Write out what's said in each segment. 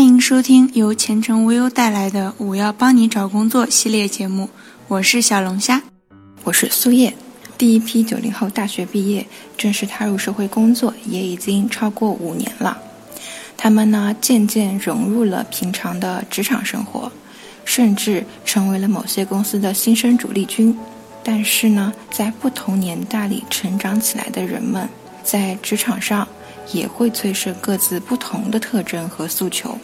欢迎收听由前程无忧带来的“我要帮你找工作”系列节目，我是小龙虾，我是苏叶。第一批九零后大学毕业，正式踏入社会工作，也已经超过五年了。他们呢，渐渐融入了平常的职场生活，甚至成为了某些公司的新生主力军。但是呢，在不同年代里成长起来的人们，在职场上。也会催生各自不同的特征和诉求。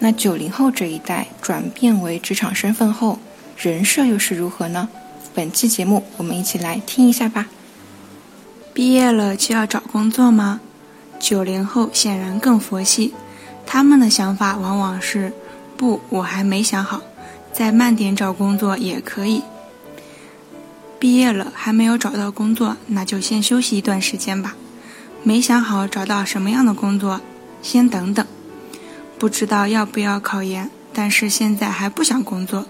那九零后这一代转变为职场身份后，人设又是如何呢？本期节目我们一起来听一下吧。毕业了就要找工作吗？九零后显然更佛系，他们的想法往往是：不，我还没想好，再慢点找工作也可以。毕业了还没有找到工作，那就先休息一段时间吧。没想好找到什么样的工作，先等等。不知道要不要考研，但是现在还不想工作。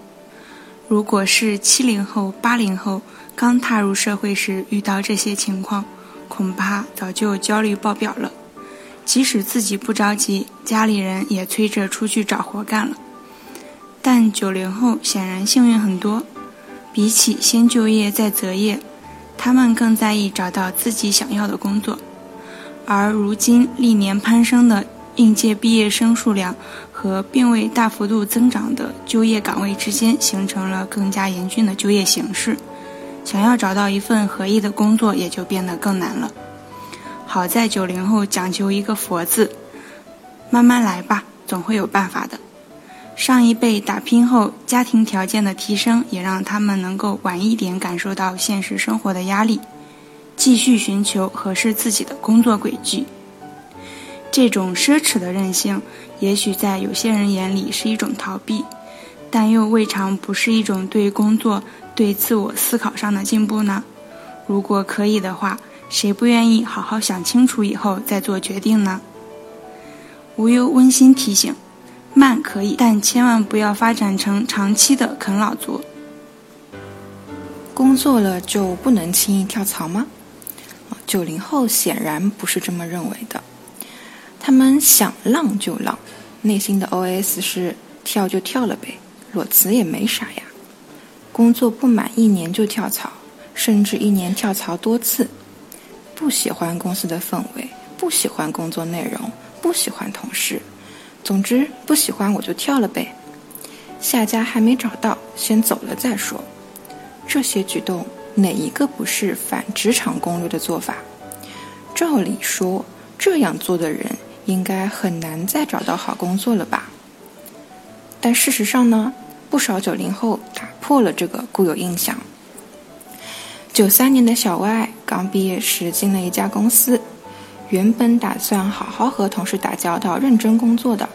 如果是七零后、八零后刚踏入社会时遇到这些情况，恐怕早就焦虑爆表了。即使自己不着急，家里人也催着出去找活干了。但九零后显然幸运很多，比起先就业再择业，他们更在意找到自己想要的工作。而如今历年攀升的应届毕业生数量和并未大幅度增长的就业岗位之间，形成了更加严峻的就业形势。想要找到一份合意的工作，也就变得更难了。好在九零后讲究一个“佛”字，慢慢来吧，总会有办法的。上一辈打拼后，家庭条件的提升，也让他们能够晚一点感受到现实生活的压力。继续寻求合适自己的工作轨迹。这种奢侈的任性，也许在有些人眼里是一种逃避，但又未尝不是一种对工作、对自我思考上的进步呢？如果可以的话，谁不愿意好好想清楚以后再做决定呢？无忧温馨提醒：慢可以，但千万不要发展成长期的啃老族。工作了就不能轻易跳槽吗？九零后显然不是这么认为的，他们想浪就浪，内心的 OS 是跳就跳了呗，裸辞也没啥呀。工作不满一年就跳槽，甚至一年跳槽多次，不喜欢公司的氛围，不喜欢工作内容，不喜欢同事，总之不喜欢我就跳了呗。下家还没找到，先走了再说。这些举动。哪一个不是反职场攻略的做法？照理说，这样做的人应该很难再找到好工作了吧？但事实上呢，不少九零后打破了这个固有印象。九三年的小歪刚毕业时进了一家公司，原本打算好好和同事打交道、认真工作的，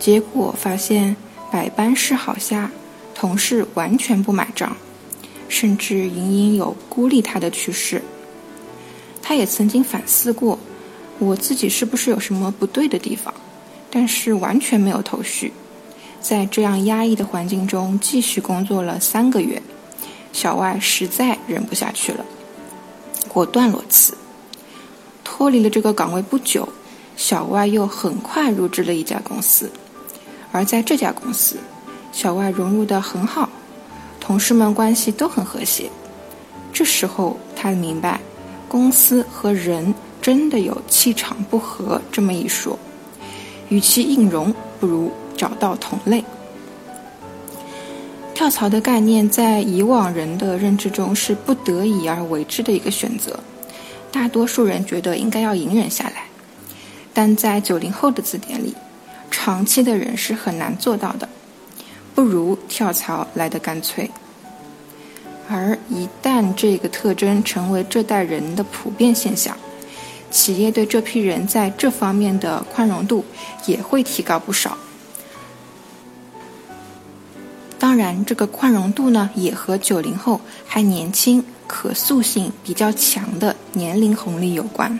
结果发现百般示好下，同事完全不买账。甚至隐隐有孤立他的趋势。他也曾经反思过，我自己是不是有什么不对的地方，但是完全没有头绪。在这样压抑的环境中继续工作了三个月，小外实在忍不下去了，果断裸辞。脱离了这个岗位不久，小外又很快入职了一家公司，而在这家公司，小外融入的很好。同事们关系都很和谐，这时候他明白，公司和人真的有气场不合这么一说，与其硬融，不如找到同类。跳槽的概念在以往人的认知中是不得已而为之的一个选择，大多数人觉得应该要隐忍下来，但在九零后的字典里，长期的人是很难做到的。不如跳槽来得干脆。而一旦这个特征成为这代人的普遍现象，企业对这批人在这方面的宽容度也会提高不少。当然，这个宽容度呢，也和九零后还年轻、可塑性比较强的年龄红利有关。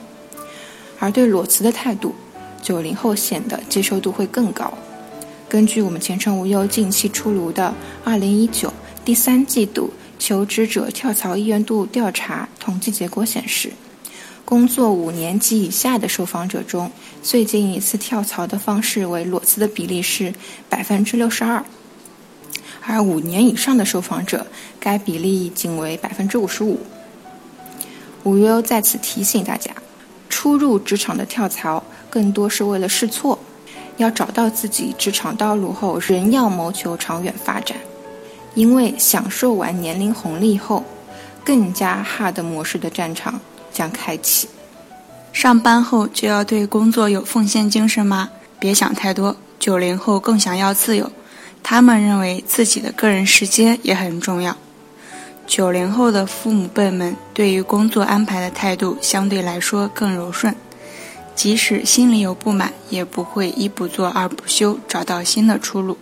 而对裸辞的态度，九零后显得接受度会更高。根据我们前程无忧近期出炉的二零一九第三季度求职者跳槽意愿度调查统计结果显示，工作五年及以下的受访者中，最近一次跳槽的方式为裸辞的比例是百分之六十二，而五年以上的受访者，该比例仅为百分之五十五。无忧在此提醒大家，初入职场的跳槽更多是为了试错，要找到自己职场道路后，仍要谋求长远发展，因为享受完年龄红利后，更加 hard 模式的战场。将开启。上班后就要对工作有奉献精神吗？别想太多。九零后更想要自由，他们认为自己的个人时间也很重要。九零后的父母辈们对于工作安排的态度相对来说更柔顺，即使心里有不满，也不会一不做二不休，找到新的出路。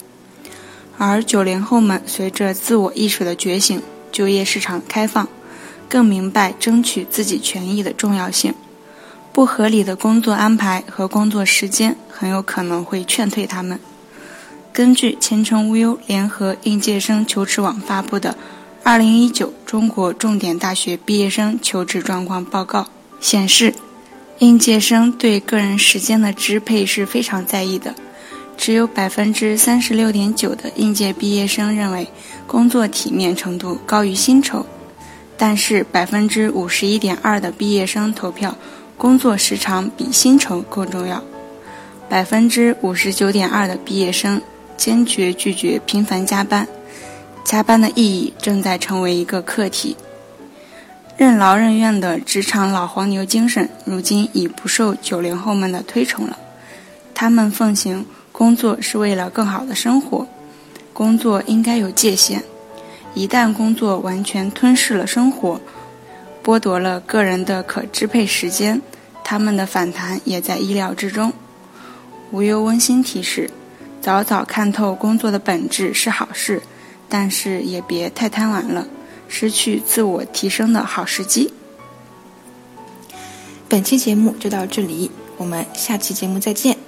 而九零后们随着自我意识的觉醒，就业市场开放。更明白争取自己权益的重要性，不合理的工作安排和工作时间很有可能会劝退他们。根据前程无忧联合应届生求职网发布的《二零一九中国重点大学毕业生求职状况报告》显示，应届生对个人时间的支配是非常在意的，只有百分之三十六点九的应届毕业生认为工作体面程度高于薪酬。但是百分之五十一点二的毕业生投票，工作时长比薪酬更重要。百分之五十九点二的毕业生坚决拒绝频繁加班，加班的意义正在成为一个课题。任劳任怨的职场老黄牛精神，如今已不受九零后们的推崇了。他们奉行工作是为了更好的生活，工作应该有界限。一旦工作完全吞噬了生活，剥夺了个人的可支配时间，他们的反弹也在意料之中。无忧温馨提示：早早看透工作的本质是好事，但是也别太贪玩了，失去自我提升的好时机。本期节目就到这里，我们下期节目再见。